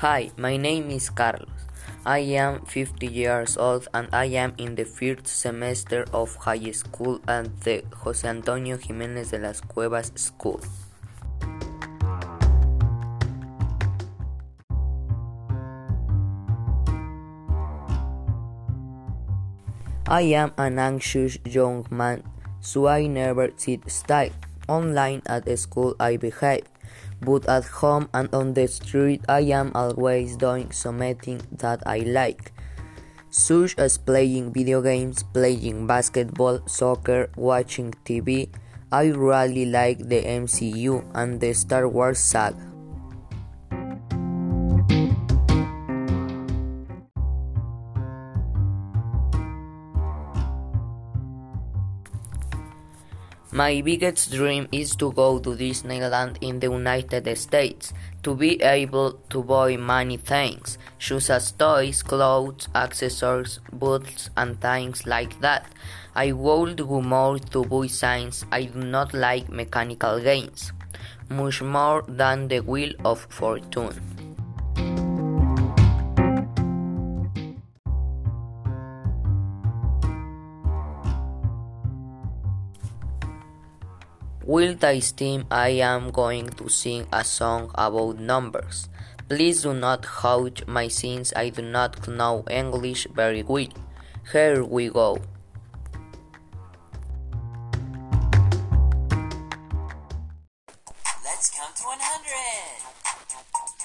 Hi, my name is Carlos. I am 50 years old and I am in the first semester of high school at the Jose Antonio Jimenez de las Cuevas School. I am an anxious young man, so I never sit still. Online at school I behave, but at home and on the street I am always doing something that I like, such as playing video games, playing basketball, soccer, watching TV. I really like the MCU and the Star Wars saga. My biggest dream is to go to Disneyland in the United States, to be able to buy many things, such as toys, clothes, accessories, boots, and things like that. I would go more to buy signs. I do not like mechanical games, much more than the Wheel of Fortune. With this team, I am going to sing a song about numbers. Please do not judge my sins, I do not know English very well. Here we go. Let's count to 100.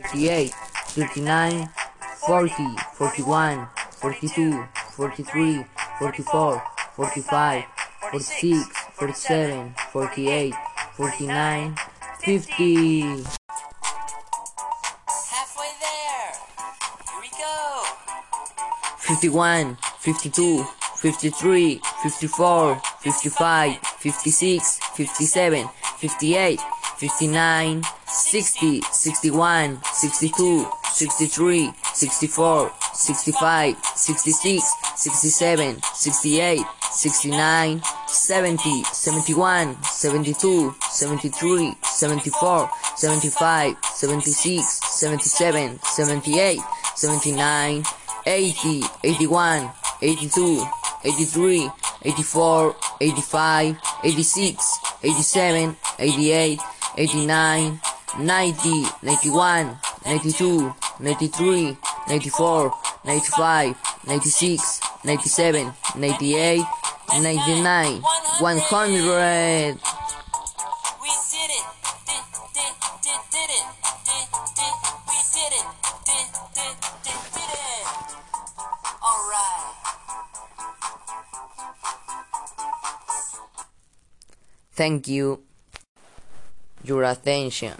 38, 39, 40, 41, 42, 43, 44, 45, 46, 47, 48, 49, 50. Halfway there. Here we go. 51, 52, 53, 54, 55, 56, 57, 58, 59, 60, 61, 62, 63, 64, 65, 66, 67, 68, 69, 70, 71, 72, 73, 74, 75, 76, 77, 78, 79, 80, 81, 82, 83, 84, 85, 86, 87, 88, 89, 90, 91, 92, 93, 94, 95, 96, 97, 98, 99, 100. We did it. Did, did, did, did it. Did, did, we did it. Did, did, did, did it. All right. Thank you. Your attention.